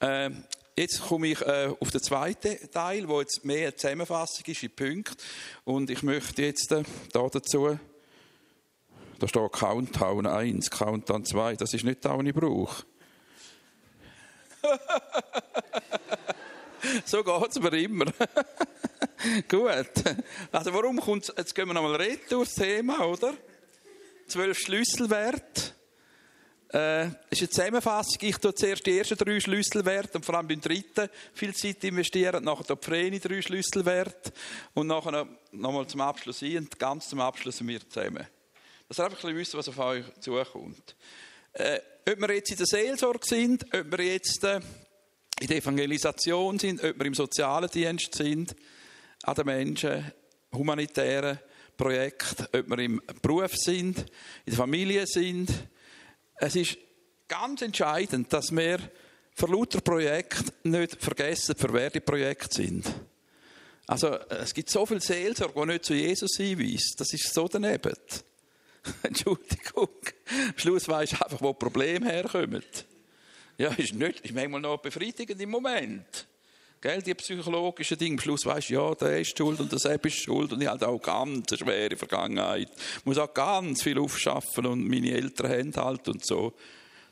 Äh, jetzt komme ich äh, auf den zweiten Teil, wo jetzt mehr eine Zusammenfassung ist in Punkten. Und ich möchte jetzt äh, da dazu, da steht Countdown 1, Countdown 2, das ist nicht das, was ich brauche. so geht es mir immer. Gut. Also warum kommt jetzt gehen wir nochmal durch das Thema, oder? Zwölf Schlüsselwerte. Äh, ist eine Zusammenfassung. Ich tue zuerst die ersten drei Schlüsselwerte und vor allem beim dritten viel Zeit investieren. Nachher die Vreni drei Schlüsselwerte. Und nachher noch, noch mal zum Abschluss ein und ganz zum Abschluss wir zusammen. Dass ihr einfach ein bisschen wissen, was auf euch zukommt. Äh, ob wir jetzt in der Seelsorge sind, ob wir jetzt äh, in der Evangelisation sind, ob wir im sozialen Dienst sind, an den Menschen, humanitären Projekten, ob wir im Beruf sind, in der Familie sind. Es ist ganz entscheidend, dass wir für lauter Projekte nicht vergessen, für wer die Projekte sind. Also, es gibt so viel Seelsorge, die nicht zu Jesus hinweist. Das ist so daneben. Entschuldigung. Am Schluss weisst du einfach, wo Probleme herkommen. Ja, ist nicht, ist manchmal noch befriedigend im Moment. Gell, die psychologischen Dinge. Am Schluss weisst du, ja, der ist schuld und Sepp ist schuld und ich habe auch ganz eine schwere Vergangenheit. Ich muss auch ganz viel aufschaffen und meine Eltern haben halt und so.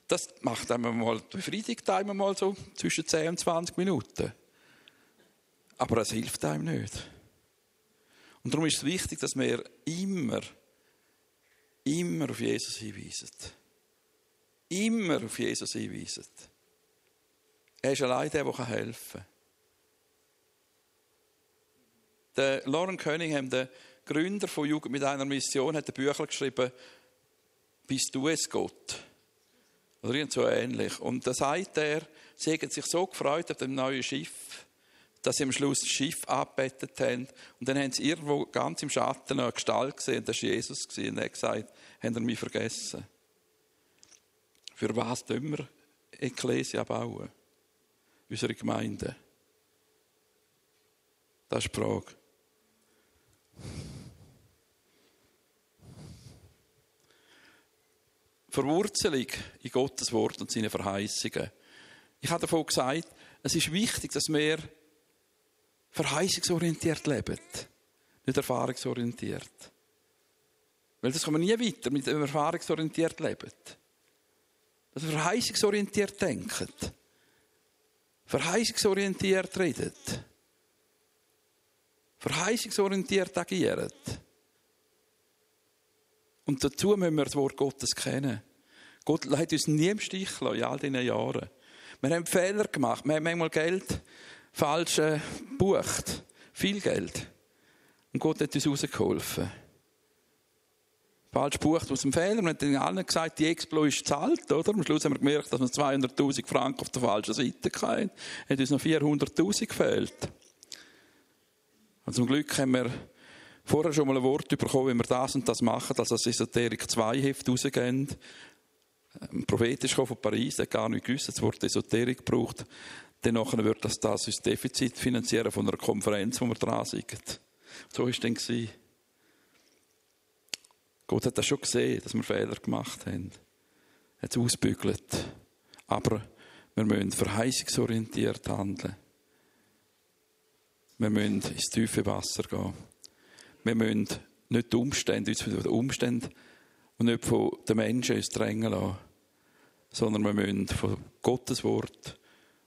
Das macht einem mal, befriedigt einem mal so zwischen 10 und 20 Minuten. Aber es hilft einem nicht. Und darum ist es wichtig, dass wir immer immer auf Jesus hinweisen. Immer auf Jesus hinweisen. Er ist allein der, der helfen kann. Der Lauren Cunningham, der Gründer von Jugend mit einer Mission, hat ein Bücher geschrieben, Bist du es Gott? Oder irgend so ähnlich. Und da sagt er, sie haben sich so gefreut auf dem neuen Schiff, dass sie am Schluss das Schiff abbettet haben. Und dann haben sie irgendwo ganz im Schatten eine Gestalt gesehen, das war Jesus. Und er hat gesagt, haben ihr mich vergessen? Für was tun wir Ekklesia bauen? Unsere Gemeinde? Das ist die Frage. Verwurzelung in Gottes Wort und seine Verheißungen. Ich habe davon gesagt, es ist wichtig, dass wir verheißungsorientiert leben, nicht erfahrungsorientiert. Weil das kommen wir nie weiter mit dem erfahrungsorientiert leben. Dass wir verheißungsorientiert denken. Verheißungsorientiert redet. Verheißungsorientiert agieren. Und dazu müssen wir das Wort Gottes kennen. Gott hat uns nie im Stich gelassen, in all diesen Jahren. Wir haben Fehler gemacht. Wir haben manchmal Geld falsch gebucht. Viel Geld. Und Gott hat uns rausgeholfen falsch bucht aus dem Fehler. Wir haben dann allen gesagt, die Explo ist gezahlt, oder? Am Schluss haben wir gemerkt, dass wir 200.000 Franken auf der falschen Seite hatten. Hat uns noch 400.000 gefehlt. Und zum Glück haben wir vorher schon mal ein Wort bekommen, wie wir das und das machen, dass das Esoterik 2 Heft rausgehen. Ein Prophet ist von Paris, der hat gar nicht gewusst, das Wort Esoterik braucht. Dann wird das das Defizit finanzieren von einer Konferenz, wo wir dran sind. So war es dann. Gott hat das schon gesehen, dass wir Fehler gemacht haben. Er hat es ausbügelt. Aber wir müssen verheißungsorientiert handeln. Wir müssen ins tiefe Wasser gehen. Wir müssen nicht die Umstände, uns von den Umständen und nicht von den Menschen uns drängen lassen, sondern wir müssen von Gottes Wort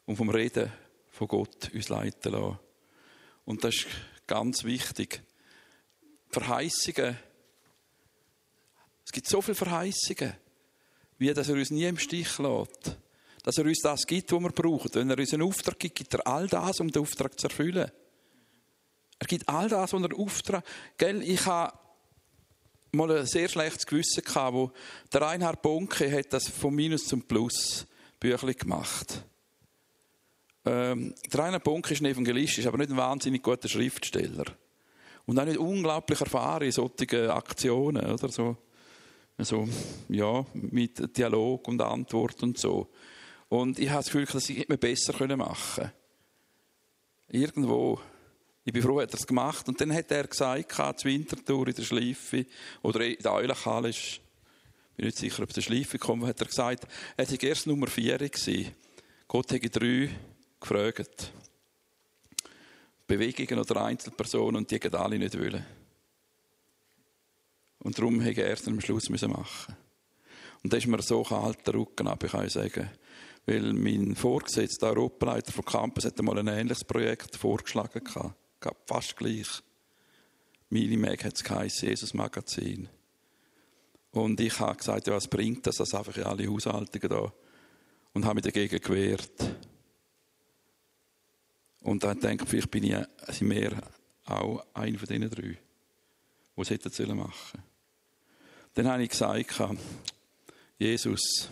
und vom Reden von Gott uns leiten lassen. Und das ist ganz wichtig. Verheißungen es gibt so viele Verheißungen, wie dass er uns nie im Stich lässt. Dass er uns das gibt, was wir brauchen. Wenn er uns einen Auftrag gibt, gibt er all das, um den Auftrag zu erfüllen. Er gibt all das, was er Auftrag. Ich habe mal ein sehr schlechtes Gewissen gehabt, wo der Reinhard Bonke hat das von Minus zum Plus Büchlein gemacht. Ähm, der Reinhard Bonke ist ein Evangelist, ist aber nicht ein wahnsinnig guter Schriftsteller. Und auch nicht unglaublich erfahren in solchen Aktionen, oder so also, ja, mit Dialog und Antwort und so. Und ich habe das Gefühl, dass ich es besser machen können. Irgendwo. Ich bin froh, hat er es gemacht. Und dann hat er gesagt, zur Wintertour in der Schleife, oder in der Eulachhalle, ich bin nicht sicher, ob der Schleife kommt, hat er gesagt, er sei erst Nummer 4 gewesen. Gott hätte drei gefragt. Bewegungen oder Einzelpersonen und die alle nicht wollen. Und darum hätte er erst am Schluss machen. Und da ist mir so kalt der Rücken ab, ich kann sagen. Weil mein Vorgesetzter, der Europaleiter von Campus, hat mal ein ähnliches Projekt vorgeschlagen gehabt. Fast gleich. Minimag hat es geheißen, Jesus Magazin. Und ich habe gesagt, ja, was bringt das, das einfach in alle Haushaltungen da? Und habe mich dagegen gewehrt. Und dann denke ich, vielleicht bin ich also mehr auch einer von diesen drei, die es hätten machen sollen. Dann habe ich gesagt, Jesus,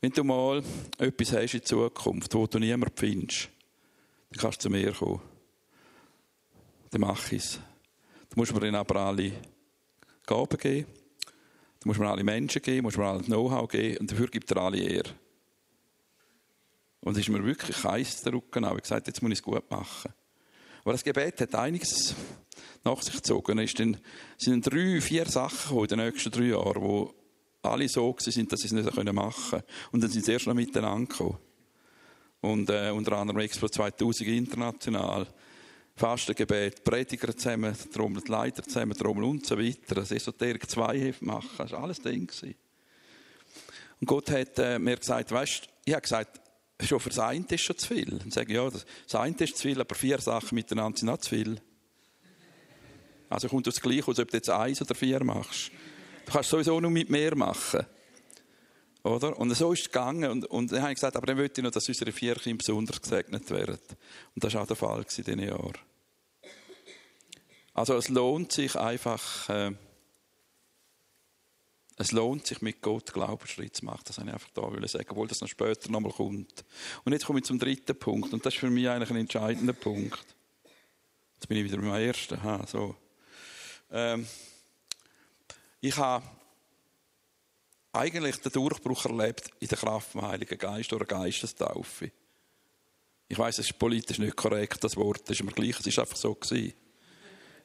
wenn du mal etwas hast in Zukunft, wo du niemand findest, dann kannst du zu mir kommen. Dann mach ich es. Du musst mir dann aber alle Gaben geben. Du musst mir alle Menschen geben, musst mir alle Know-how geben und dafür gibt er alle Ehre. Und es ist mir wirklich heiß der Rücken Ich habe gesagt, jetzt muss ich es gut machen. Aber das Gebet hat einiges nach sich gezogen. Es sind drei, vier Sachen in den nächsten drei Jahren, wo alle so sind, dass sie es nicht machen können. Und dann sind sie erst noch miteinander gekommen. Und äh, unter anderem Expo 2000 international. Fastengebet, Prediger zusammen, Trommel, Leiter zusammen, Trommel und so weiter. Das Esoterik 2 machen. Das war alles Ding. Und Gott hat äh, mir gesagt, weißt, ich habe gesagt, schon für das eine ist schon zu viel. Und sage, ja, das eine ist zu viel, aber vier Sachen miteinander sind auch zu viel. Also kommt das gleich aus, ob du jetzt eins oder vier machst. Du kannst sowieso nur mit mehr machen. Oder? Und so ist es gegangen. Und, und dann habe ich gesagt, aber dann möchte ich noch, dass unsere vier Kinder besonders gesegnet werden. Und das war auch der Fall in diesen Jahren. Also es lohnt sich einfach, äh, es lohnt sich mit Gott Glaubensschritt zu machen. Das wollte ich einfach da sagen, obwohl das noch später nochmal kommt. Und jetzt komme ich zum dritten Punkt. Und das ist für mich eigentlich ein entscheidender Punkt. Jetzt bin ich wieder beim ersten. Ha, so. Ähm, ich habe eigentlich den Durchbruch erlebt in der Kraft des Heiligen Geist oder Geistestaufe. Ich weiß, es ist politisch nicht korrekt, das Wort, das ist mir gleich, es ist einfach so gewesen.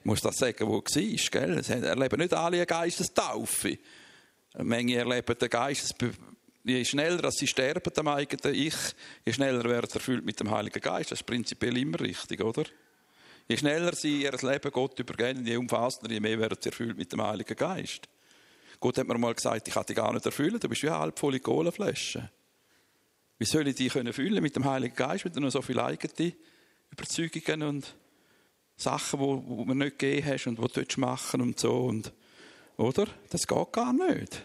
Muss das sagen, wo es war, gell? Es erleben nicht alle eine Geistestaufe. Menge erleben den Geist, je schneller sie sterben am eigenen Ich, je schneller werden sie erfüllt mit dem Heiligen Geist. Das ist prinzipiell immer richtig, oder? Je schneller sie ihr Leben Gott übergeben, je umfassender, je mehr werden sie erfüllt mit dem Heiligen Geist. Gott hat mir mal gesagt, ich kann dich gar nicht erfüllen, du bist wie eine halbvolle Kohlenflasche. Wie soll ich dich füllen mit dem Heiligen Geist, wenn du noch so viele eigene Überzeugungen und Sachen, die du mir nicht gegeben hast und die du machen und so und oder? Das geht gar nicht.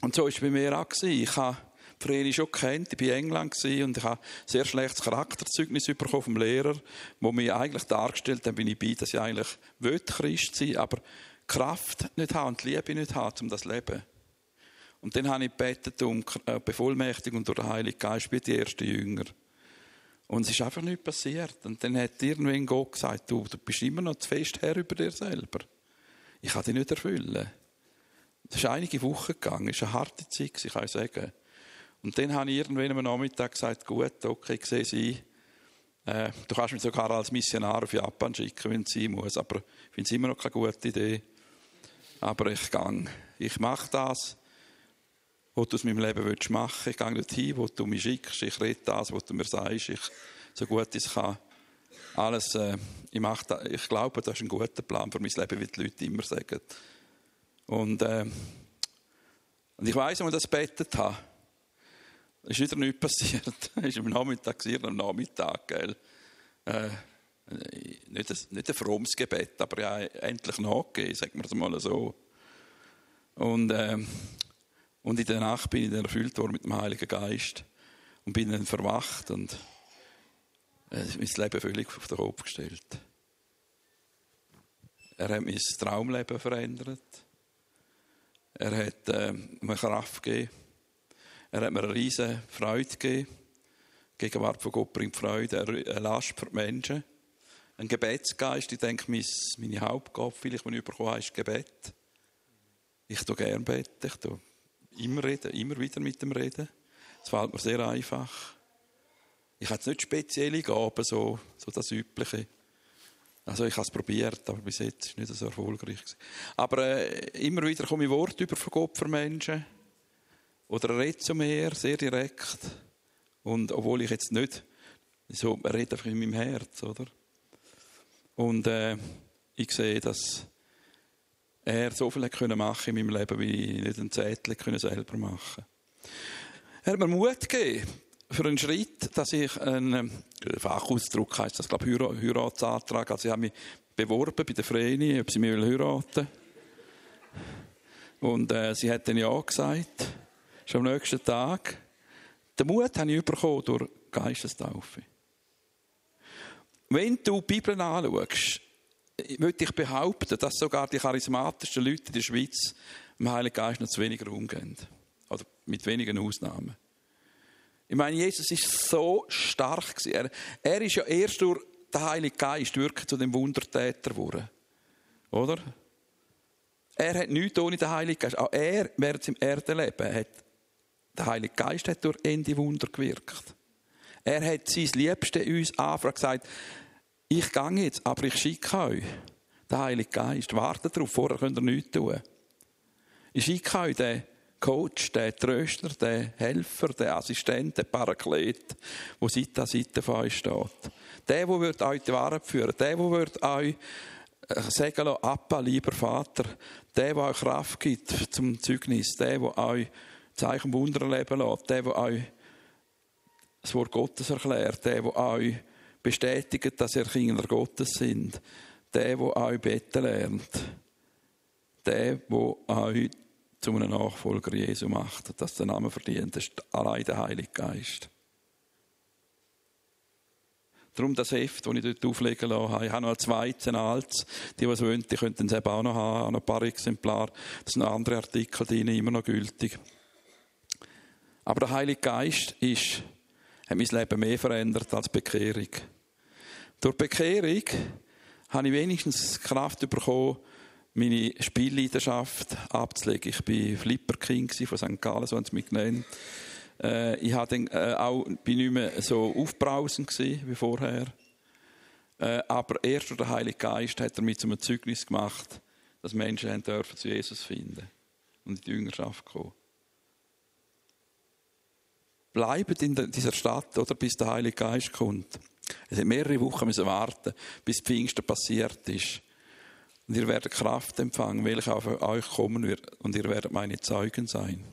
Und so war es bei mir auch. Ich habe Vreni schon kennt, ich war in England und ich habe sehr schlechtes Charakterzeugnis bekommen vom Lehrer, wo mir eigentlich dargestellt hat, bin ich bei, dass ich eigentlich will Christ sein aber Kraft nicht habe und Liebe nicht habe, um das leben. Und dann habe ich gebetet um äh, Bevollmächtigung durch den Heiligen Geist wie die ersten Jünger. Und es ist einfach nichts passiert. Und dann hat irgendwann Gott gesagt, du, du bist immer noch zu fest Herr über dir selber. Ich kann dich nicht erfüllen. Das ist einige Wochen gegangen, es ist eine harte Zeit, ich kann sagen. Und dann habe ich irgendwann am Nachmittag gesagt, gut, okay, ich sehe sie. Äh, du kannst mich sogar als Missionar auf Japan schicken, wenn es sein muss, aber ich finde es immer noch keine gute Idee. Aber ich gehe. Ich mache das, was du aus meinem Leben willst machen. Ich gehe dorthin, wo du mich schickst. Ich rede das, was du mir sagst. Ich, so gut ich kann alles, äh, ich, mache da, ich glaube, das ist ein guter Plan für mein Leben, wie die Leute immer sagen. Und, äh, und ich weiss, als ich das bettet habe, ist wieder nichts passiert. War am Nachmittag, am Nachmittag, gell. Äh, nicht, ein, nicht ein frommes Gebet, aber ja, endlich nachgegeben, sagen wir es mal so. Und, äh, und in der Nacht bin ich dann erfüllt worden mit dem Heiligen Geist und bin dann verwacht und äh, mein Leben völlig auf den Kopf gestellt. Er hat mein Traumleben verändert. Er hat äh, mir Kraft gegeben. Er hat mir eine riesige Freude gegeben. Die Gegenwart von Gott bringt Freude, eine Last für die Menschen. Ein Gebetsgeist, ich denke, meine Hauptgabe, vielleicht, wenn ich bekommen habe, ist Gebet. Ich tue gerne beten, ich tue immer reden, immer wieder mit dem Reden. Es fällt mir sehr einfach. Ich habe jetzt nicht spezielle Gaben, so, so das Übliche. Also ich habe es probiert, aber bis jetzt ist es nicht so erfolgreich. Aber äh, immer wieder komme ich Worte über von Gott für Menschen. Oder er redet zu mir, sehr direkt. Und obwohl ich jetzt nicht, so, er redet einfach in meinem Herz, oder? Und äh, ich sehe, dass er so viel können machen in meinem Leben, wie ich nicht einen Zettel können selber machen Er hat mir Mut gegeben für einen Schritt, dass ich einen Fachausdruck heißt das, glaube ich, Heiratsantrag. Also ich habe mich beworben bei der Vreni, ob sie mich heiraten Und äh, sie hat dann ja gesagt, schon am nächsten Tag. Den Mut habe ich bekommen durch Geistestaufe. Wenn du die Bibel anschaust, würde ich behaupten, dass sogar die charismatischsten Leute in der Schweiz dem Heiligen Geist noch zu weniger umgehen. Oder mit wenigen Ausnahmen. Ich meine, Jesus ist so stark Er, er ist ja erst durch den Heiligen Geist wirklich zu dem Wundertäter geworden. Oder? Er hat nichts ohne den Heiligen Geist. Auch er, während im Erdenleben, hat der Heilige Geist hat durch Ende Wunder gewirkt. Er hat sein Liebste uns anfragt gesagt, ich gehe jetzt, aber ich schicke euch den Heiligen Geist. Wartet darauf, vorher könnt ihr nichts tun. Ich schicke euch den Coach, den Tröster, den Helfer, den Assistent, den Paraklet, der Seite an Seite von euch steht. Der, der wird euch die Wahrheit führen, der, der wird euch äh, sagen lassen, Appa, lieber Vater, der, der euch Kraft gibt zum Zeugnis, der, der euch Zeichen Wunder erleben lässt, der, der euch das Wort Gottes erklärt, der, der euch bestätigt, dass ihr Kinder Gottes sind. Der, der euch beten lernt. Der, der euch zu einem Nachfolger Jesu macht, dass der Name verdient, ist allein der Heilige Geist. Darum das Heft, das ich dort auflegen lasse, ich habe noch ein zweites, ein altes. Die, die es wollen, die könnten es eben auch noch haben, noch ein paar Exemplare. Das sind andere Artikel drin, immer noch gültig. Aber der Heilige Geist ist hat mein Leben mehr verändert als Bekehrung. Durch Bekehrung habe ich wenigstens Kraft bekommen, meine Spielleidenschaft abzulegen. Ich war Flipper King von St. Gallen, so haben sie mich genannt. Äh, ich war äh, auch, bin nicht mehr so aufbrausend wie vorher. Äh, aber erst durch den Heiligen Geist hat er mich zum Zeugnis gemacht, dass Menschen dürfen zu Jesus finden und in die Jüngerschaft kommen bleibt in dieser Stadt, oder, bis der Heilige Geist kommt. Es hat mehrere Wochen müssen warten, bis Pfingsten passiert ist. Und ihr werdet Kraft empfangen, welche auf euch kommen wird, und ihr werdet meine Zeugen sein.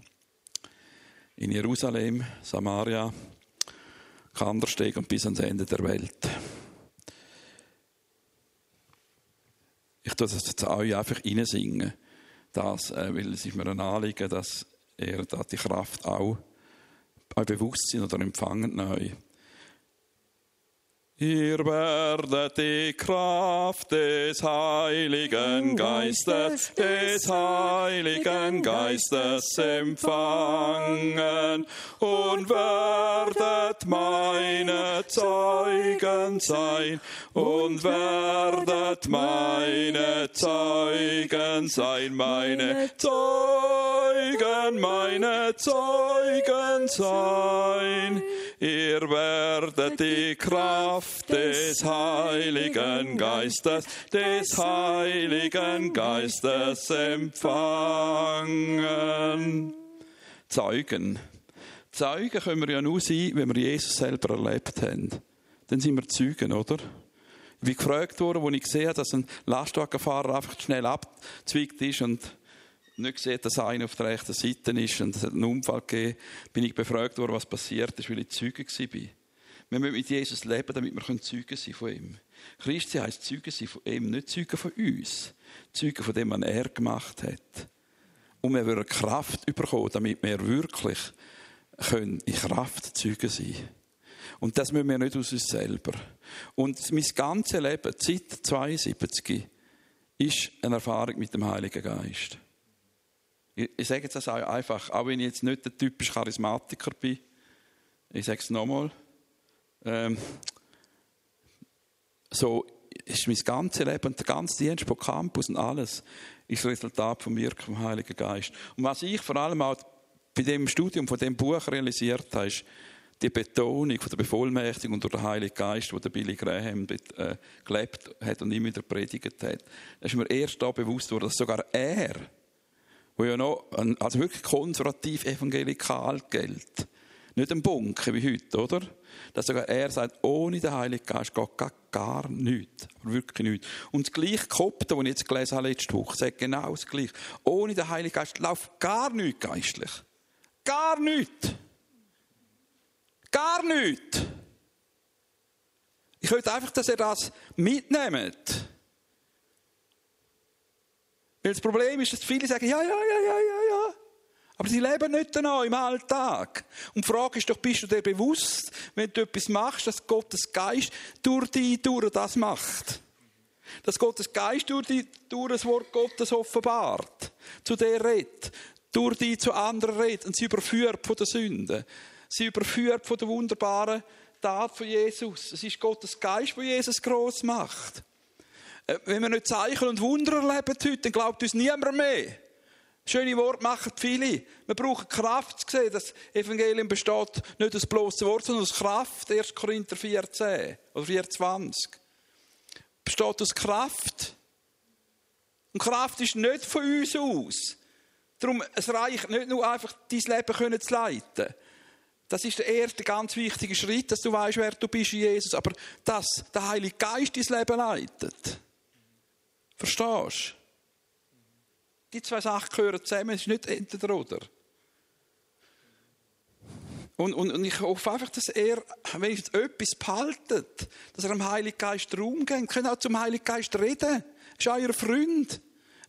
In Jerusalem, Samaria, Kandersteg und bis ans Ende der Welt. Ich tue das jetzt euch einfach reinsingen, das, äh, weil es ist mir ein Anliegen, dass ihr da die Kraft auch euer Bewusstsein oder empfangen neu. Ihr werdet die Kraft des Heiligen Geistes, des Heiligen Geistes empfangen und werdet meine Zeugen sein. und werdet meine Zeugen sein, meine Zeugen, meine Zeugen sein. Ihr werdet die Kraft des Heiligen Geistes, des Heiligen Geistes empfangen. Zeugen. Zeugen können wir ja nur sein, wenn wir Jesus selber erlebt haben. Dann sind wir Zeugen, oder? Wie gefragt wurde, wo ich gesehen habe, dass ein Lastwagenfahrer einfach schnell abzweigt ist und nicht gesehen, dass einer auf der rechten Seite ist und es hat einen Unfall gegeben, bin ich befragt worden, was passiert ist, weil ich Zeuge war. Wir müssen mit Jesus leben, damit wir Zeuge sein von ihm. Christi heisst Zeuge sein von ihm, nicht Zeuge von uns. Zeuge von dem, was er gemacht hat. Und wir wollen Kraft bekommen, damit wir wirklich können in Kraft Zeuge sein Und das müssen wir nicht aus uns selber. Und mein ganzes Leben, seit 72, ist eine Erfahrung mit dem Heiligen Geist. Ich, sage jetzt das einfach, auch wenn ich jetzt nicht der typische Charismatiker bin. Ich sage es nochmal. Ähm, so ist mein ganzes Leben und der ganze Dienst von Campus und alles ist das Resultat vom Wirken vom Heiligen Geist. Und was ich vor allem auch bei dem Studium von dem Buch realisiert habe, ist die Betonung von der Bevollmächtigung durch den Heiligen Geist, wo der Billy Graham äh, gelebt hat und immer wieder predigt hat. Da ist mir erst da bewusst worden, dass sogar er wo ja noch also wirklich konservativ evangelikal gilt, Nicht ein Bunker wie heute, oder? Dass sogar er sagt, ohne den Heiligen Geist geht gar, gar nichts. Wirklich nichts. Und das gleiche Kopte, das ich jetzt gelesen habe letzte Woche, sagt genau das Gleiche. Ohne den Heiligen Geist läuft gar nichts geistlich. Gar nichts. Gar nichts. Ich möchte einfach, dass ihr das mitnehmt. Weil das Problem ist, dass viele sagen, ja, ja, ja, ja, ja, ja. Aber sie leben nicht danach im Alltag. Und die Frage ist doch, bist du dir bewusst, wenn du etwas machst, dass Gottes Geist durch dich durch das macht? Dass Gottes Geist durch dich durch das Wort Gottes offenbart, zu dir redet, durch dich zu anderen redet und sie überführt von der Sünde. Sie überführt von der wunderbaren Tat von Jesus. Es ist Gottes Geist, der Jesus groß macht. Äh, wenn wir nicht Zeichen und Wunder erleben heute, dann glaubt uns niemand mehr. Schöne Worte machen viele. Wir brauchen Kraft zu sehen. Das Evangelium besteht nicht aus bloßen Wort, sondern aus Kraft. 1. Korinther 14 oder 24. Besteht aus Kraft. Und Kraft ist nicht von uns aus. Darum, es reicht nicht nur einfach, dein Leben zu leiten. Das ist der erste ganz wichtige Schritt, dass du weißt, wer du bist in Jesus. Aber dass der Heilige Geist dein Leben leitet. Verstehst du? Die zwei Sachen gehören zusammen, es ist nicht entweder oder. Und, und, und, ich hoffe einfach, dass er, ich etwas behaltet, dass er dem Heiligen Geist Raum gibt. Könnt auch zum Heiligen Geist reden. Er ist euer Freund.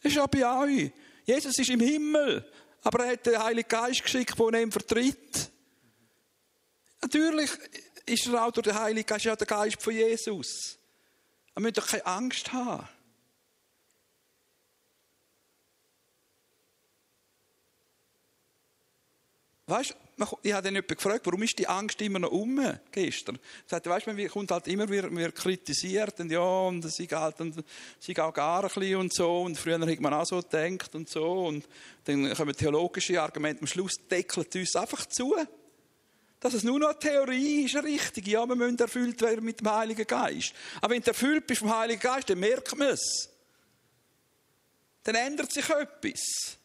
Er ist auch bei euch. Jesus ist im Himmel. Aber er hat den Heiligen Geist geschickt, der ihn vertritt. Natürlich ist er auch durch den Heiligen Geist, ja der Geist von Jesus. Wir müssen doch keine Angst haben. Weißt ich habe dann jemanden gefragt, warum ist die Angst immer noch um gestern? Er sagte, weißt man kommt halt immer wieder, kritisiert und ja, und es ist halt, und es auch gar ein bisschen und so, und früher hat man auch so gedacht und so, und dann kommen theologische Argumente, am Schluss deckelt uns einfach zu. Dass es nur noch eine Theorie ist, richtig. Ja, wir müssen erfüllt werden mit dem Heiligen Geist. Aber wenn du erfüllt bist vom Heiligen Geist, dann merkt man es. Dann ändert sich etwas.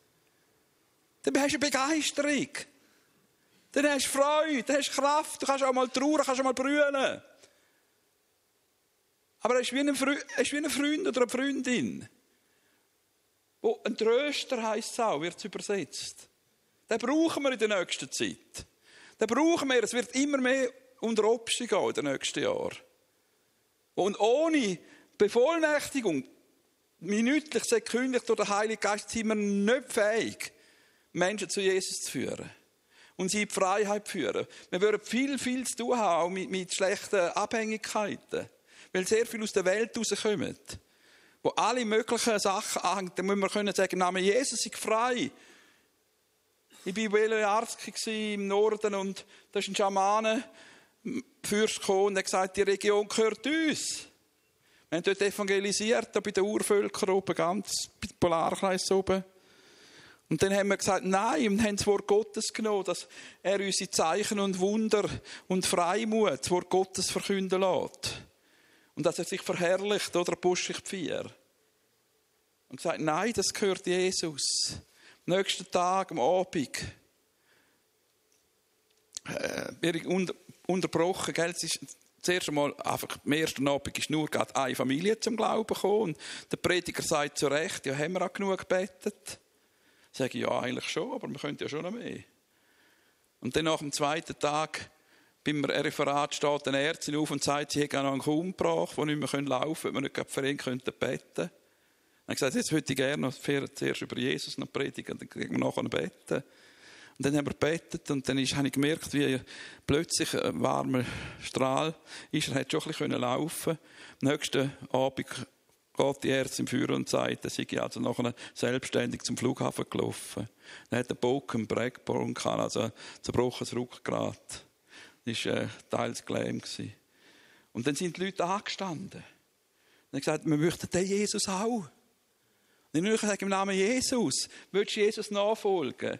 Dann hast du eine Begeisterung. Dann hast du Freude, dann hast du Kraft, du kannst auch mal trauern, kannst auch mal brüllen. Aber er ist wie ein, ist wie ein Freund oder eine Freundin. Wo ein Tröster heisst es auch, wird es übersetzt. Den brauchen wir in der nächsten Zeit. Den brauchen wir, es wird immer mehr unter Obst gehen in den nächsten Jahren. Und ohne Bevollmächtigung, minütlich, sekündlich durch den Heiligen Geist, sind wir nicht fähig, Menschen zu Jesus zu führen und sie in die Freiheit führen. Wir würden viel, viel zu tun haben, auch mit, mit schlechten Abhängigkeiten, weil sehr viel aus der Welt rauskommt, wo alle möglichen Sachen anhängen. Dann müssen wir können sagen, Name Jesus ist frei. Ich war Belearski im Norden und da ist ein Schamane, Fürst gekommen und hat gesagt, die Region gehört uns. Wir haben dort evangelisiert, da bei den Urvölkern oben, ganz bei Polarkreis oben. Und dann haben wir gesagt, nein, und haben das Wort Gottes genommen, dass er unsere Zeichen und Wunder und Freimut, das Wort Gottes verkünden lässt. Und dass er sich verherrlicht, oder Apostel 4. Und gesagt, nein, das gehört Jesus. Am nächsten Tag, am Abend, äh, ich unter, unterbrochen, gell? Zuerst einmal einfach, am ersten Abend ist nur gerade eine Familie zum Glauben gekommen. Und der Prediger sagt zu Recht, ja, haben wir auch genug gebetet? Sage ja, eigentlich schon, aber wir könnten ja schon noch mehr. Und dann nach dem zweiten Tag beim Referat steht eine Ärztin auf und sagt, sie hätte noch einen Kuhn gebracht, der nicht mehr laufen können, wir nicht für ihn beten könnten. Dann gesagt, jetzt würde ich gerne noch zuerst über Jesus noch predigen, dann kriegen wir nachher beten. Und dann haben wir gebetet und dann ist, habe ich gemerkt, wie plötzlich ein warmer Strahl ist. Er hat schon ein bisschen laufen Am nächsten Abend geht die Ärztin im Führer und sagt, er sei also nachher selbstständig zum Flughafen gelaufen. Dann hat der Bock einen Breakborn gehabt, also ein zerbrochenes Rückgrat. Das war äh, teils gelähmt. Und dann sind die Leute angestanden. Und haben gesagt, wir möchten den Jesus auch. Und ich sage im Namen Jesus, willst du Jesus nachfolgen?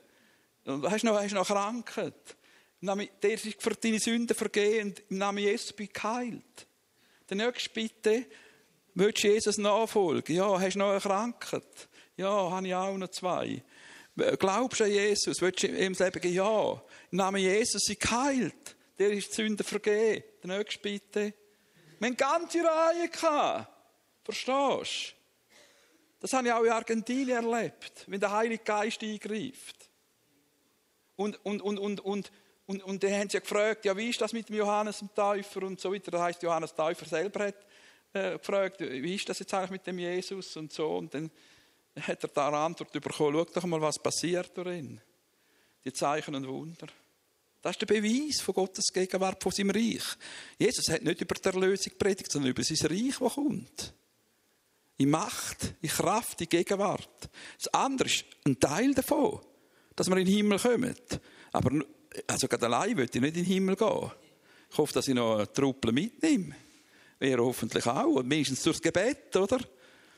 Und hast du noch, hast du noch Krankheit? Im Namen, der ist für deine Sünden vergehen. Im Namen Jesus bin geheilt. Der nächste bitte, Willst du Jesus nachfolgen? Ja, hast du noch eine Krankheit? Ja, habe ich auch noch zwei. Glaubst du an Jesus? Willst du ihm sagen, ja, im Namen Jesus sei geheilt. Der ist die Sünde vergeben. Der nächste bitte. Wir haben ganze Reihe gehabt. Verstehst du? Das habe ich auch in Argentinien erlebt, wenn der Heilige Geist eingreift. Und, und, und, und, und, und, und dann haben sie gefragt, ja, wie ist das mit dem Johannes dem Täufer und so weiter. Das heisst, Johannes Täufer selber hat äh, gefragt, wie ist das jetzt eigentlich mit dem Jesus und so. Und dann hat er da eine Antwort bekommen, schau doch mal, was passiert darin. Die Zeichen und Wunder. Das ist der Beweis von Gottes Gegenwart, von seinem Reich. Jesus hat nicht über die Erlösung predigt, sondern über sein Reich, das kommt. In Macht, in Kraft, in Gegenwart. Das andere ist ein Teil davon, dass wir in den Himmel kommen. Aber also gerade allein will ich nicht in den Himmel gehen. Ich hoffe, dass ich noch eine Truppe mitnehme. Ihr hoffentlich auch. Und mindestens durchs Gebet, oder?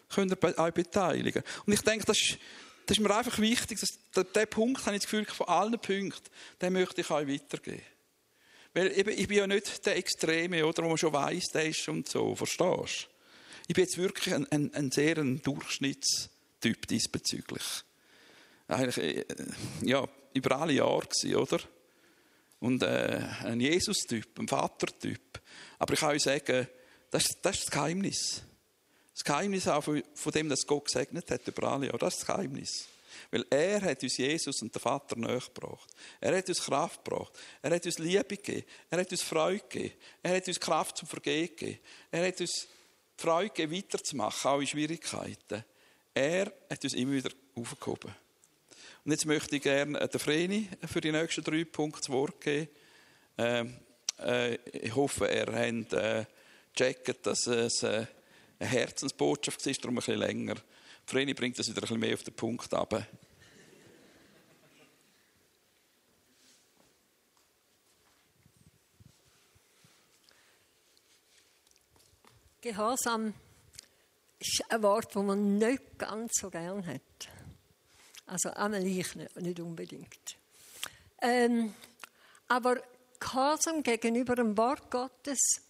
Könnt ihr euch beteiligen. Und ich denke, das ist, das ist mir einfach wichtig. Dass, der Punkt, habe ich das Gefühl, von allen Punkten, den möchte ich euch weitergeben. Weil eben, ich bin ja nicht der Extreme, oder, wo man schon weiss, der ist und so. Verstehst du? Ich bin jetzt wirklich ein, ein, ein sehr ein Durchschnittstyp diesbezüglich. Eigentlich, äh, ja, über alle Jahre gewesen, oder? Und äh, ein Jesus-Typ, ein Vater-Typ. Aber ich kann euch sagen, das, das ist das Geheimnis. Das Geheimnis auch von, dem, dass Gott gesegnet hat über alle. Das ist das Geheimnis. Weil er hat uns Jesus und den Vater gebracht. Er hat uns Kraft gebracht. Er hat uns Liebe gegeben. Er hat uns Freude gegeben. Er hat uns Kraft zum Vergehen gegeben. Er hat uns Freude gegeben, weiterzumachen, auch in Schwierigkeiten. Er hat uns immer wieder aufgehoben. Und jetzt möchte ich gerne der Vreni für die nächsten drei Punkte das Wort geben. Ähm, äh, ich hoffe, er hat äh, gecheckt, dass es äh, eine Herzensbotschaft ist, darum ein bisschen länger. Vreni bringt das wieder ein bisschen mehr auf den Punkt ab. Gehorsam ist ein Wort, das man nicht ganz so gern hat. Also einmal ich nicht, nicht unbedingt. Ähm, aber Gehorsam gegenüber dem Wort Gottes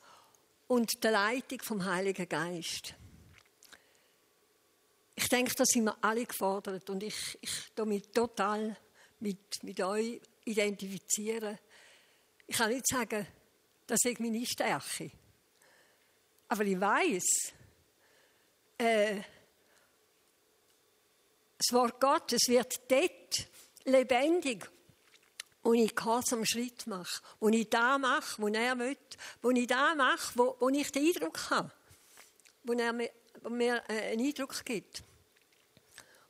und der Leitung vom Heiligen Geist. Ich denke, da sind wir alle gefordert und ich, ich mich total mit, mit euch identifizieren. Ich kann nicht sagen, das ist meine Stärke. Aber ich weiß, äh, das Wort Gottes wird dort lebendig, wo ich Gehorsam Schritt mache, wo ich da mache, wo er will, wo ich da mache, wo, wo ich den Eindruck habe, wo er mir, wo mir äh, einen Eindruck gibt.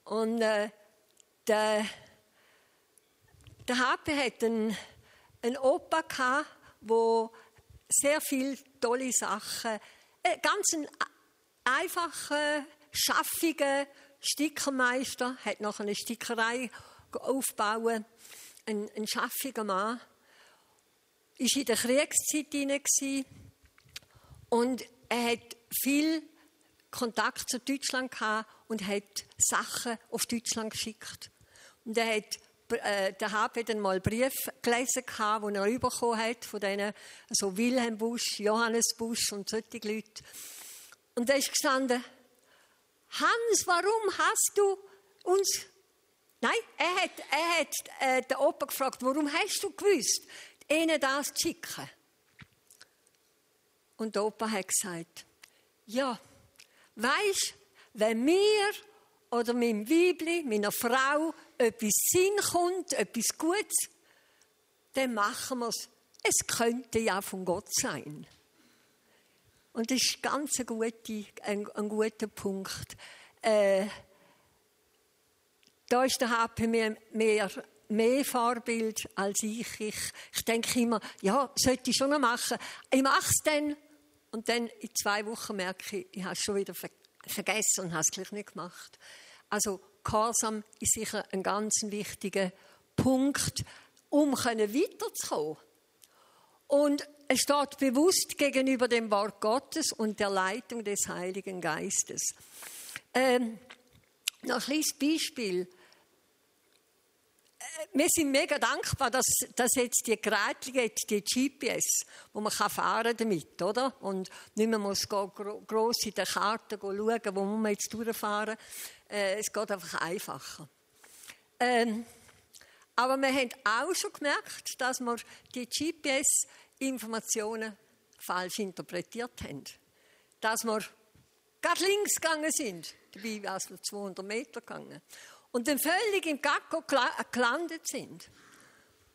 Und äh, der, der HP hat einen, einen Opa gehabt, der sehr viele tolle Sachen äh, ganz ein einfacher, schaffiger Stickermeister, hat noch eine Stickerei aufgebaut, ein, ein schaffiger Mann, ist in der Kriegszeit hinein und er hat viel Kontakt zu Deutschland gehabt und hat Sachen auf Deutschland geschickt. Und er hat äh, der habe dann mal Brief gelesen, den er bekommen hat von denen, so Wilhelm Busch, Johannes Busch und solche Leute. Und da ist gestanden, Hans, warum hast du uns... Nein, er hat, er hat äh, den Opa gefragt, warum hast du gewusst, ihnen das zu schicken? Und der Opa hat gesagt, ja, weisst, wenn wir oder meinem Weibli, meiner Frau, etwas Sinn kommt, etwas Gutes, dann machen wir es. Es könnte ja von Gott sein. Und das ist ganz ein, gute, ein, ein guter Punkt. Äh, da ist der HP mehr, mehr, mehr Vorbild als ich. ich. Ich denke immer, ja, sollte ich schon noch machen. Ich mache es dann. Und dann in zwei Wochen merke ich, ich habe es schon wieder vergessen und habe es gleich nicht gemacht. Also Gehorsam ist sicher ein ganz wichtiger Punkt, um weiterzukommen. Und es steht bewusst gegenüber dem Wort Gottes und der Leitung des Heiligen Geistes. Ähm, noch ein kleines Beispiel. Äh, wir sind mega dankbar, dass, dass jetzt die Geräte gibt, die GPS, wo man kann fahren damit, oder? Und nicht mehr muss gross in der Karte schauen, wo man jetzt durchfahren. Äh, es geht einfach einfacher. Ähm, aber wir haben auch schon gemerkt, dass wir die GPS-Informationen falsch interpretiert haben. Dass wir gerade links gegangen sind, dabei war es 200 Meter gegangen. Und dann völlig im Gacko gelandet sind.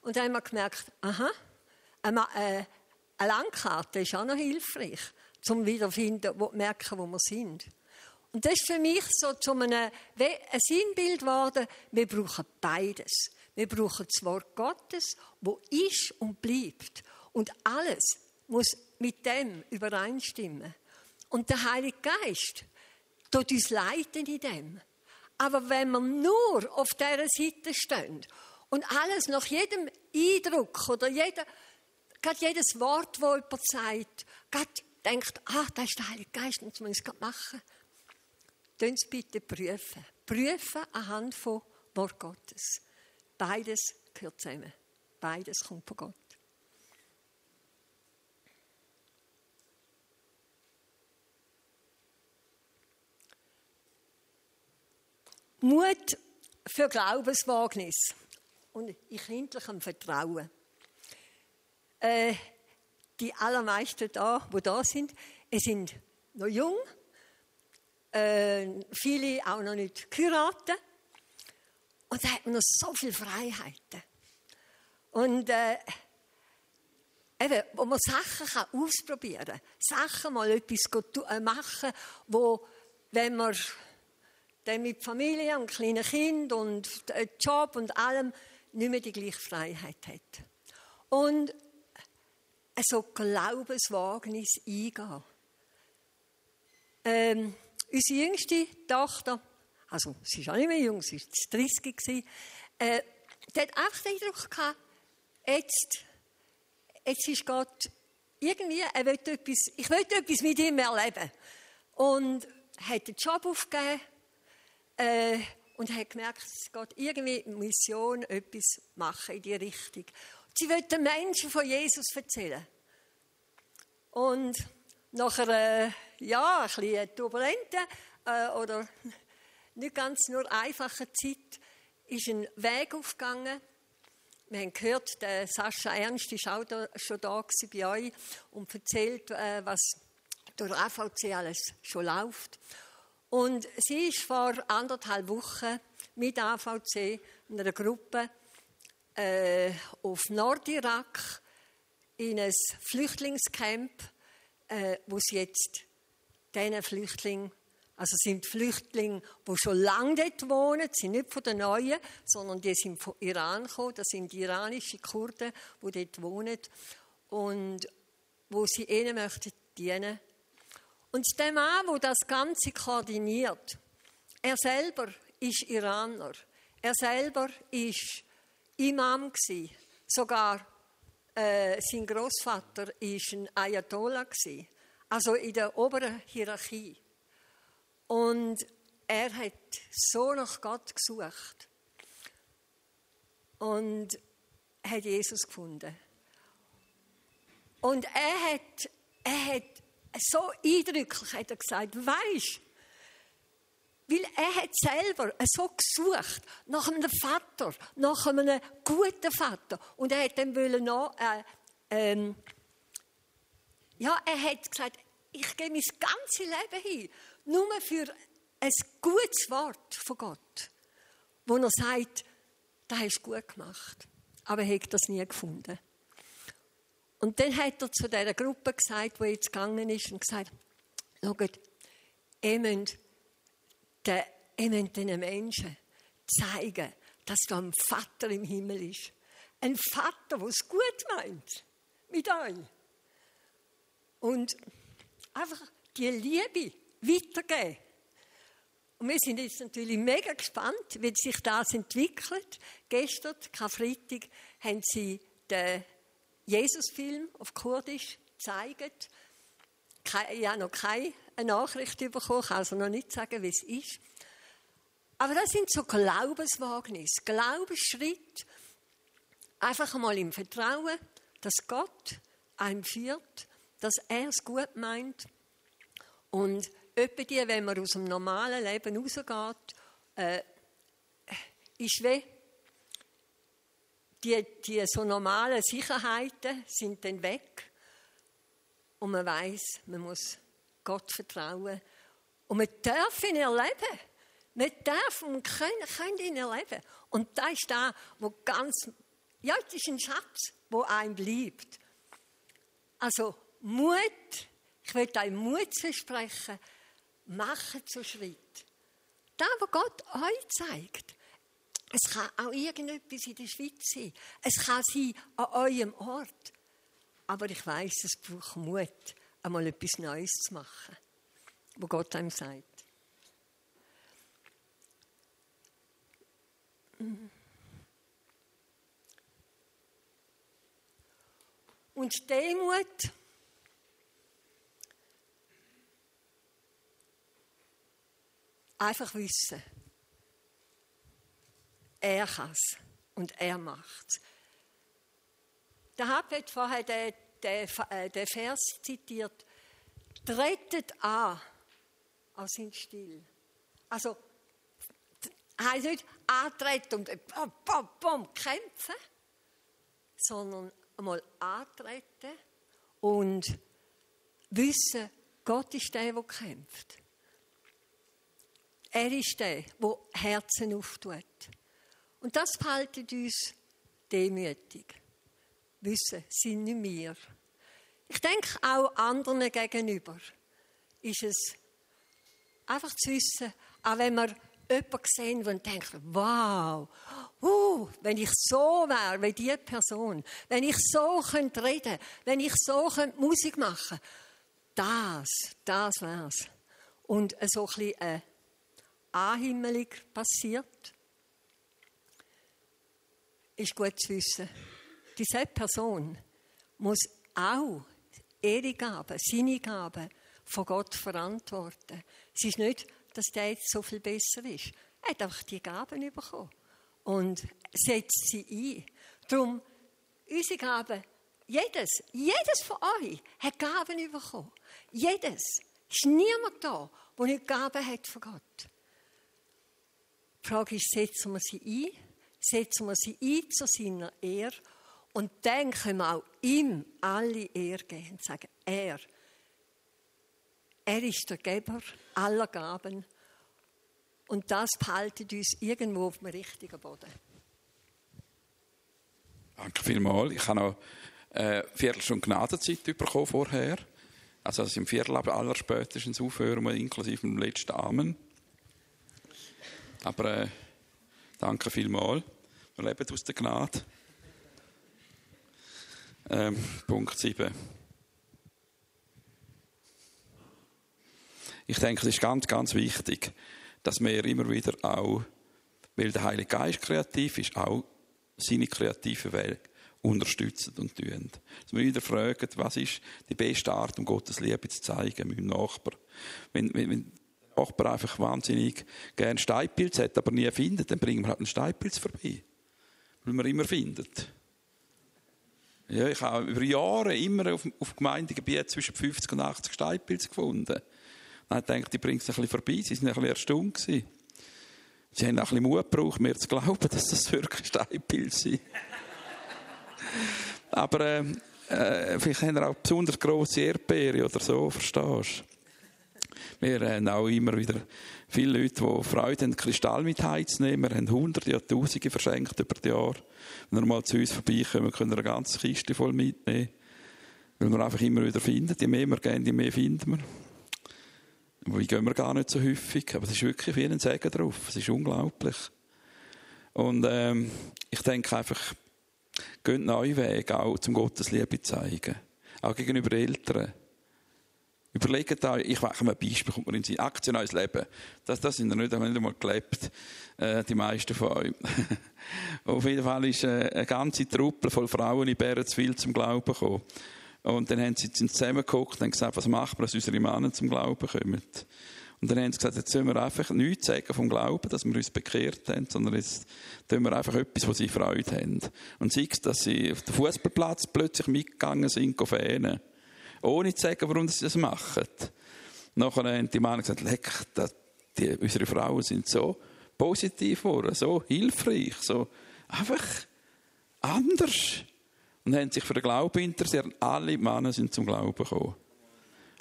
Und dann haben wir gemerkt, aha, eine, äh, eine Landkarte ist auch noch hilfreich, um wiederfinden, wo merken, wo wir sind. Und das ist für mich so zu einem, ein Sinnbild geworden, wir brauchen beides. Wir brauchen das Wort Gottes, wo ist und bleibt. Und alles muss mit dem übereinstimmen. Und der Heilige Geist tut uns leiten in dem. Aber wenn wir nur auf dieser Seite stehen und alles nach jedem Eindruck oder jeder, gerade jedes Wort, das jemand sagt, gerade denkt, ah, das ist der Heilige Geist, das muss ich gerade machen. Tun Sie bitte prüfen. Prüfen anhand von Wort Gottes. Beides gehört zusammen. Beides kommt von Gott. Mut für Glaubenswagnis und ich kindlichem Vertrauen. Äh, die allermeisten da, wo da sind, sind noch jung, äh, viele auch noch nicht geheiratet. Und da hat man noch so viele Freiheiten. Und äh, eben, wo man Sachen kann ausprobieren kann. Sachen mal etwas äh, machen, wo, wenn man dann mit Familie und kleinen Kind und äh, Job und allem nicht mehr die gleiche Freiheit hat. Und so Glaubenswagnis eingehen. Ähm, unsere jüngste Tochter, also sie ist auch nicht mehr jung, sie war 30 gewesen, äh, die hat einfach den Eindruck gehabt, jetzt, jetzt ist Gott irgendwie, er will etwas, ich will etwas mit ihm erleben. Und hat den Job aufgegeben äh, und hat gemerkt, es geht irgendwie Mission, etwas machen in die Richtung. Sie will den Menschen von Jesus erzählen. Und nach einer, ja, ein bisschen turbulenten äh, oder nicht ganz nur einfachen Zeit ist ein Weg aufgegangen. Wir haben gehört, der Sascha Ernst ist auch da, schon da bei euch und erzählt, äh, was durch AVC alles schon läuft. Und sie ist vor anderthalb Wochen mit AVC in einer Gruppe äh, auf Nordirak in ein Flüchtlingscamp, äh, wo sie jetzt diesen Flüchtlingen also sind Flüchtlinge, die schon lange dort wohnen, sind nicht von den Neuen, sondern die sind von Iran gekommen. Das sind iranische Kurden, die dort wohnen und wo sie ihnen möchten dienen. Und der Mann, der das Ganze koordiniert, er selber ist Iraner. Er selber ist Imam. Sogar äh, sein Großvater ist ein Ayatollah. Also in der oberen Hierarchie. Und er hat so nach Gott gesucht und hat Jesus gefunden. Und er hat, er hat so eindrücklich hat er gesagt, weisst, weil er hat selber so gesucht nach einem Vater, nach einem guten Vater. Und er hat dann wollen noch, äh, ähm, ja, er hat gesagt, ich gebe mein ganzes Leben hin nur für ein gutes Wort von Gott, wo er sagt, das hast du gut gemacht. Aber er hat das nie gefunden. Und dann hat er zu dieser Gruppe gesagt, die jetzt gegangen ist, und gesagt, schaut, ihr müsst, den, ihr müsst den Menschen zeigen, dass da ein Vater im Himmel ist. Ein Vater, der es gut meint mit euch. Und einfach die Liebe weitergeben. Und wir sind jetzt natürlich mega gespannt, wie sich das entwickelt. Gestern, Karfreitag, haben sie den Jesus-Film auf Kurdisch gezeigt. Ich habe noch keine Nachricht bekommen, kann also noch nicht sagen, wie es ist. Aber das sind so Glaubenswagnisse, Glaubensschritt. Einfach einmal im Vertrauen, dass Gott einem führt, dass er es gut meint. Und Etwa die, wenn man aus dem normalen Leben rausgeht, äh, ist wie, die, die so normalen Sicherheiten sind dann weg und man weiß, man muss Gott vertrauen und man darf ihn erleben. Man darf und kann, kann ihn erleben. Und das ist da, wo ganz, ja, das ist ein Schatz, wo einem bleibt. Also Mut, ich will euch Mut versprechen, machen zu Schritt. Da, wo Gott euch zeigt. Es kann auch irgendetwas in der Schweiz sein. Es kann sein an eurem Ort. Aber ich weiß, es braucht Mut, einmal etwas Neues zu machen, wo Gott einem sagt. Und Demut einfach wissen, er kann es und er macht es. Der Hab hat vorher den, den, äh, den Vers zitiert, tretet an, aus sind still. Also, heißt nicht antreten und bom, bom, bom, kämpfen, sondern einmal antreten und wissen, Gott ist der, der kämpft. Er ist der, der Herzen auftut. Und das behaltet uns demütig. Wissen, sind nicht wir. Ich denke auch anderen gegenüber ist es einfach zu wissen, auch wenn wir jemanden sehen und denken, wow, uh, wenn ich so wäre wie diese Person, wenn ich so könnte reden, wenn ich so könnte Musik machen, das, das wär's. Und so ein bisschen eine Anhimmelung passiert, ist gut zu wissen. Diese Person muss auch ihre Gaben, seine Gaben von Gott verantworten. Es ist nicht, dass der jetzt so viel besser ist. Er hat einfach die Gaben bekommen und setzt sie ein. Darum, unsere Gaben, jedes, jedes von euch hat Gaben bekommen. Jedes. Es ist niemand da, der nicht Gaben hat von Gott. Die Frage ist, setzen wir sie ein? Setzen wir sie ein zu seiner Ehre? Und dann können wir auch ihm alle Ehre geben und sagen, er, er ist der Geber aller Gaben. Und das behaltet uns irgendwo auf dem richtigen Boden. Danke vielmals. Ich habe noch eine Viertelstunde Gnadenzeit bekommen vorher. Also, dass im Viertel aller spätestens aufhören, inklusive dem letzten Amen. Aber äh, danke vielmals. Wir leben aus der Gnade. Ähm, Punkt 7. Ich denke, es ist ganz, ganz wichtig, dass wir immer wieder auch, weil der Heilige Geist kreativ ist, auch seine kreative Welt unterstützen und tun. Dass wir wieder fragen, was ist die beste Art, um Gottes Liebe zu zeigen, meinem Nachbar. Wenn, wenn, wenn Nachbar einfach wahnsinnig gerne Steinpilz hat, aber nie findet, dann bringen wir halt einen Steinpilz vorbei. Weil man immer findet. Ja, ich habe über Jahre immer auf, auf Gemeindegebiet zwischen 50 und 80 Steinpilze gefunden. Dann habe ich gedacht, ich bringe es ein bisschen vorbei. Sie waren ein bisschen erstaunt. Sie haben ein bisschen Mut gebraucht, mir zu glauben, dass das wirklich Steinpilze sind. Aber äh, äh, vielleicht haben wir auch besonders grosse Erdbeere oder so, verstehst du? Wir haben auch immer wieder viele Leute, die Freude haben, Kristall mit heimzunehmen. Wir haben Hunderte, ja Tausende verschenkt über die Jahre. Wenn wir mal zu uns vorbeikommen, können wir eine ganze Kiste voll mitnehmen. Weil wir einfach immer wieder finden. Je mehr wir gehen, je mehr finden wir. Wobei gehen wir gar nicht so häufig. Aber es ist wirklich wie ein Segen drauf. Es ist unglaublich. Und ähm, ich denke einfach, geht neue Wege auch, zum Gottes Liebe zeigen. Auch gegenüber Eltern. Überlegt euch, ich mache mal ein Beispiel, kommt mir in die Aktien neues Leben. Das, das sind ja nicht, nicht einmal gelebt, äh, die meisten von euch. Auf jeden Fall ist äh, eine ganze Truppe voll Frauen in Bärenswil zum Glauben gekommen. Und dann haben sie zusammengeguckt und gesagt, was machen wir, dass unsere Männer zum Glauben kommen. Und dann haben sie gesagt, jetzt sollen wir einfach nichts sagen vom Glauben, dass wir uns bekehrt haben, sondern jetzt tun wir einfach etwas, wo sie Freude haben. Und sei es, dass sie auf den Fußballplatz plötzlich mitgegangen sind, fähnen ohne zu sagen, warum sie das machen. Nachher haben die Männer gesagt, leck, das, die, unsere Frauen sind so positiv geworden, so hilfreich, so einfach anders. Und haben sich für den Glauben interessiert. Alle Männer sind zum Glauben gekommen.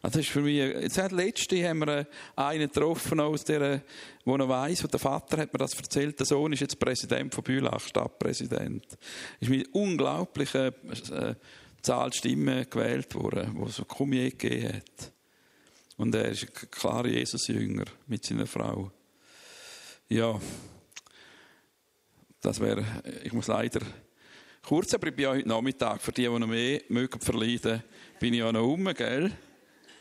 Also das ist für mich, jetzt hat letzte haben wir einen getroffen aus der, wo er weiss, der Vater hat mir das erzählt, der Sohn ist jetzt Präsident von Bülach, Stadtpräsident. Ist mit unglaublicher äh, Zahl Stimmen gewählt worden, wo es so kaum je gegeben hat. Und er ist ein klarer Jesus-Jünger mit seiner Frau. Ja, das wäre, ich muss leider kurz, aber ich bin ja heute Nachmittag, für die, die noch mehr mögen verleiden, bin ich ja noch rum, gell?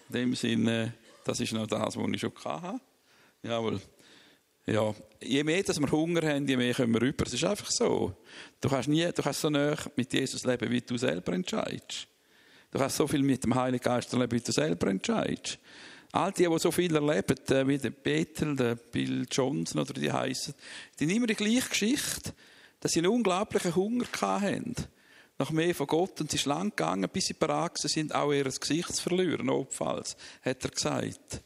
In dem Sinne, das ist noch das, was ich schon hatte. Jawohl. Ja, je mehr dass wir Hunger haben, je mehr können wir rüber. Es ist einfach so. Du kannst, nie, du kannst so nah mit Jesus leben, wie du selber entscheidest. Du kannst so viel mit dem Heiligen Geist leben, wie du selber entscheidest. All die, die so viel erleben, äh, wie der Bethel, der Bill Johnson oder die heißen, die haben immer die gleiche Geschichte, dass sie einen unglaublichen Hunger hatten nach mehr von Gott und es ist lang gegangen, bis sie bereit sind, auch ihr Gesicht zu verlieren, notfalls, hat er gesagt.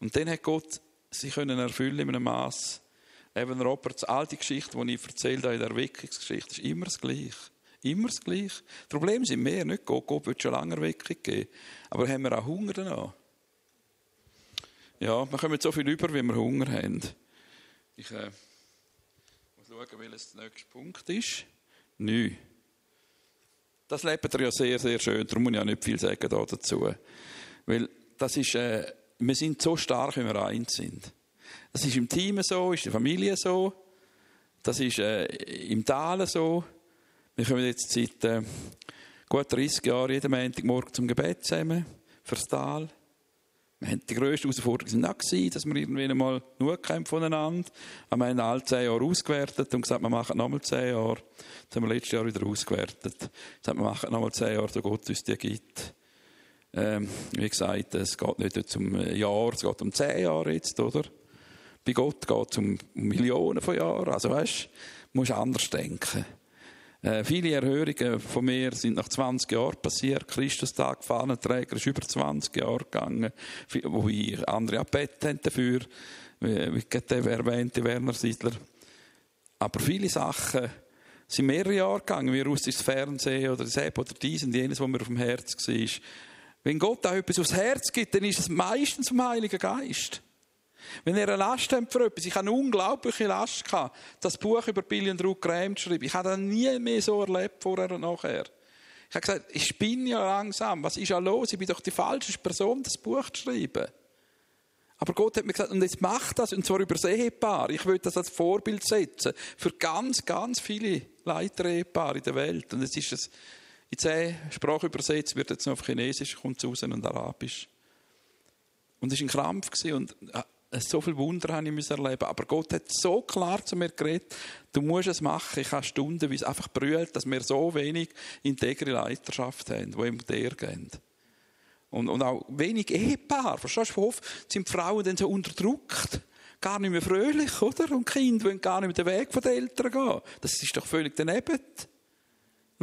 Und dann hat Gott sie können erfüllen in einem Maß. Eben Robert, all die Geschichten, die ich erzählt habe in der Erweckungsgeschichte, ist immer das Gleiche. Immer das Gleiche. Das Problem sind mehr, nicht Gott. Gott wird schon lange Erweckung geben. Aber haben wir auch Hunger danach? Ja, wir kommen so viel über, wie wir Hunger haben. Ich äh, muss schauen, welches der nächste Punkt ist. Neun. Das lebt ihr ja sehr, sehr schön. Darum muss ich auch nicht viel sagen dazu. Weil das ist, äh, wir sind so stark, wie wir eins sind. Das ist im Team so, ist in der Familie so. Das ist äh, im Tal so. Wir kommen jetzt seit äh, gut 30 Jahren jeden Montagmorgen zum Gebet zusammen, fürs Tal. Wir haben die grösste Herausforderung nicht, dass wir irgendwie einmal genug haben voneinander. Aber wir haben alle zehn Jahre ausgewertet und gesagt, wir machen nochmal zehn Jahre. Das haben wir letztes Jahr wieder ausgewertet. Gesagt, wir machen nochmal zehn Jahre, so Gott uns die gibt. Ähm, wie gesagt, es geht nicht um ein Jahr, es geht um zehn Jahre jetzt, oder? Bei Gott geht es um Millionen von Jahren. Also weißt, musst anders denken. Äh, viele Erhörungen von mir sind nach 20 Jahren passiert. Christustag, Fahnenträger ist über 20 Jahre gegangen, wo ich andere haben dafür, wie, wie der erwähnte Werner Siedler. Aber viele Sachen sind mehrere Jahre gegangen, wie russisches Fernsehen oder das App oder dies und jenes, was mir auf dem Herz war. Wenn Gott auch etwas aufs Herz gibt, dann ist es meistens vom Heiligen Geist. Wenn ihr eine Last habt für etwas, ich hatte eine unglaubliche Last gehabt, das Buch über Billy und Ruth Graham zu schreiben. Ich habe das nie mehr so erlebt, vorher und nachher. Ich habe gesagt, ich bin ja langsam, was ist ja los? Ich bin doch die falsche Person, das Buch zu schreiben. Aber Gott hat mir gesagt, und jetzt mach das, und zwar über das Ehepaar. Ich will das als Vorbild setzen für ganz, ganz viele Leiter-Ehepaare in der Welt. Und jetzt ist es in zehn Sprachen übersetzt, wird jetzt noch auf Chinesisch, kommt es raus und Arabisch. Und es war ein Krampf und äh, so viel Wunder habe ich erleben Aber Gott hat so klar zu mir geredet, du musst es machen. Ich habe Stunden, wie es einfach brüllt, dass wir so wenig integre Leiterschaft haben, die ihm der gehen. Und, und auch wenig Ehepaar. Verstehst du, oft sind Frauen dann so unterdrückt? Gar nicht mehr fröhlich, oder? Und Kinder wollen gar nicht mehr den Weg der Eltern gehen. Das ist doch völlig daneben.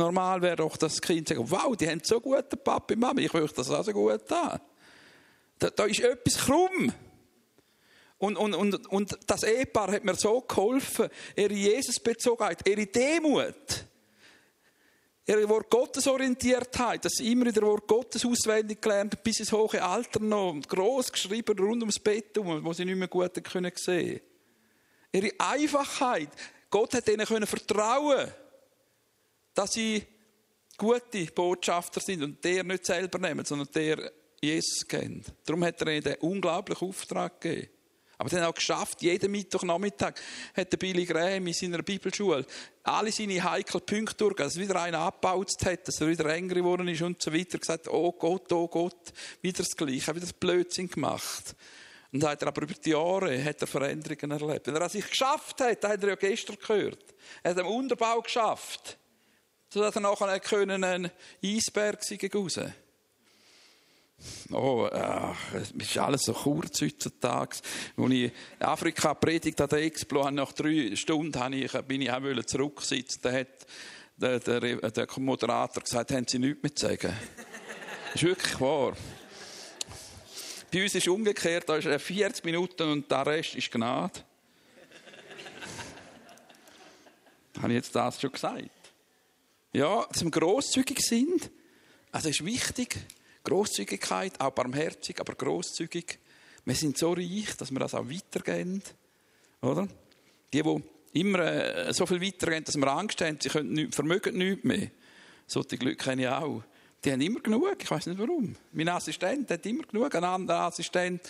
Normal wäre doch das Kind sagen, wow, die haben so guten Papi, Mami, ich möchte das auch so gut haben. Da, da ist etwas krumm. Und, und, und, und das Ehepaar hat mir so geholfen, ihre Jesusbezogenheit, ihre Demut, ihre Wort Gottesorientiertheit, dass sie immer wieder Wort Gottes auswendig gelernt bis ins hohe Alter noch, groß geschrieben rund ums Bett um, wo sie nicht mehr gut sehen können Ihre Einfachheit, Gott hat ihnen können vertrauen, dass sie gute Botschafter sind und der nicht selber nehmen, sondern der Jesus kennt. Darum hat er ihnen den unglaublichen Auftrag gegeben. Aber dann auch geschafft, jeden Mittwochnachmittag hat der Billy Graham in seiner Bibelschule alle seine heiklen Punkte durch, dass wieder einer abgebaut hat, dass er wieder enger geworden ist und so weiter, gesagt, oh Gott, oh Gott, wieder das Gleiche, wieder das Blödsinn gemacht. Und hat er aber über die Jahre hat er Veränderungen erlebt. Wenn er es sich geschafft hat, das hat er ja gestern gehört. Er hat einen Unterbau geschafft, sodass er nachher einen Eisberg gegen raus Oh, ach, es ist alles so kurz heutzutage. Als ich Afrika predigt an der Expo, nach drei Stunden ich, bin ich auch zurücksitzen. Da hat der, der, der Moderator gesagt, haben Sie nichts mehr zu sagen? das ist wirklich wahr. Bei uns ist umgekehrt, da ist 40 Minuten und der Rest ist Gnade. Habe ich jetzt das schon gesagt? Ja, wir grosszügig sind. Also ist wichtig. Grosszügigkeit, auch barmherzig, aber grosszügig. Wir sind so reich, dass wir das auch weitergeben. Oder? Die, die immer äh, so viel weitergehen, dass wir Angst haben, sie können nicht, vermögen nichts mehr. Solche Glück kenne ich auch. Die haben immer genug, ich weiß nicht warum. Mein Assistent hat immer genug, ein anderer Assistent,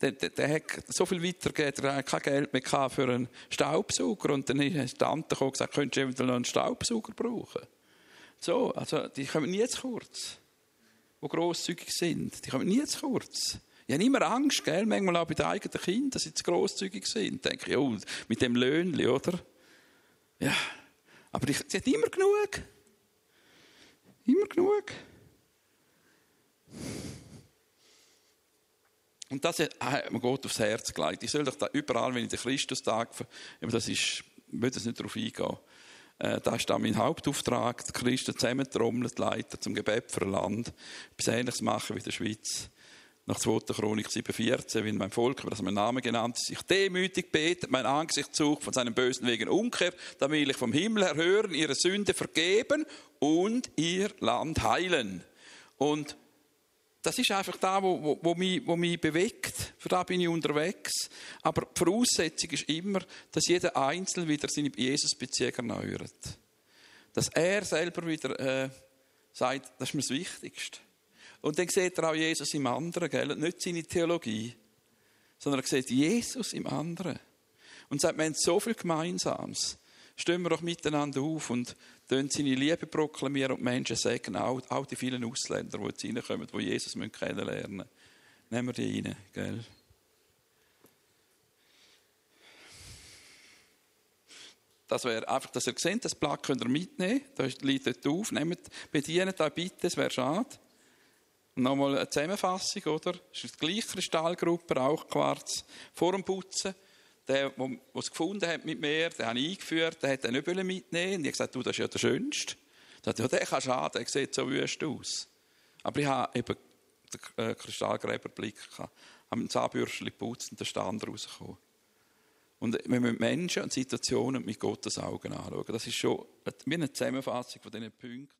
der, der, der hat so viel weitergegeben, der hat kein Geld mehr für einen Staubsauger. Und dann ist die Tante gekommen und gesagt, könntest du eventuell noch einen Staubsauger brauchen? So, also die kommen nie zu kurz, die grosszügig sind. Die kommen nie zu kurz. Ich habe immer Angst, gell? manchmal auch bei den eigenen Kindern, dass sie zu grosszügig sind. Ich denke, oh, mit dem Löhnli, oder? Ja, aber ich, sie hat immer genug. Immer genug. Und das hat mir Gott aufs Herz gelegt. Ich soll doch da überall, wenn ich den Christustag, das ist, ich will das nicht darauf eingehen. Äh, da ist da mein Hauptauftrag, die Christen zusammentrommeln, die Leiter zum Gebet für Land, etwas Ähnliches machen wie in der Schweiz. Nach 2. Chronik 7,14, wenn mein Volk, das mein Name genannt ist, sich demütig betet, mein Angesicht sucht von seinen bösen Wegen umkehrt, dann will ich vom Himmel her hören, ihre Sünde vergeben und ihr Land heilen. Und das ist einfach da, wo, wo, wo, mich, wo mich bewegt. Für da bin ich unterwegs. Aber die Voraussetzung ist immer, dass jeder Einzelne wieder seine Jesus-Beziehung erneuert. Dass er selber wieder äh, sagt, das ist mir das Wichtigste. Und dann sieht er auch Jesus im anderen, gell? nicht seine Theologie, sondern er sieht Jesus im anderen. Und sagt, wir haben so viel Gemeinsames. Stehen wir doch miteinander auf und seine Liebe proklamieren und Menschen sagen, auch, auch die vielen Ausländer, die jetzt reinkommen, die Jesus kennenlernen müssen. Nehmen wir die rein, gell? Das wäre einfach, dass ihr seht, das Blatt könnt ihr mitnehmen, da liegt dort auf, nehmt, bedient euch bitte, es wäre schade. Nochmal eine Zusammenfassung, oder? Es ist die gleiche Kristallgruppe, auch Quarz, vor dem Putzen. Der, der es gefunden hat mit mir, den habe ich eingeführt, der hat den nicht mitnehmen Und ich gesagt, du, das ist ja der Schönste. Er sagt, ja, der kann schaden, der sieht so wüst aus. Aber ich habe eben den äh, Kristallgräberblick gehabt. Habe mit dem Zahnbürstchen geputzt und der Stand rausgekommen. Und wir müssen Menschen und Situationen mit Gottes Augen anschauen. Das ist schon wie eine Zusammenfassung von diesen Punkten.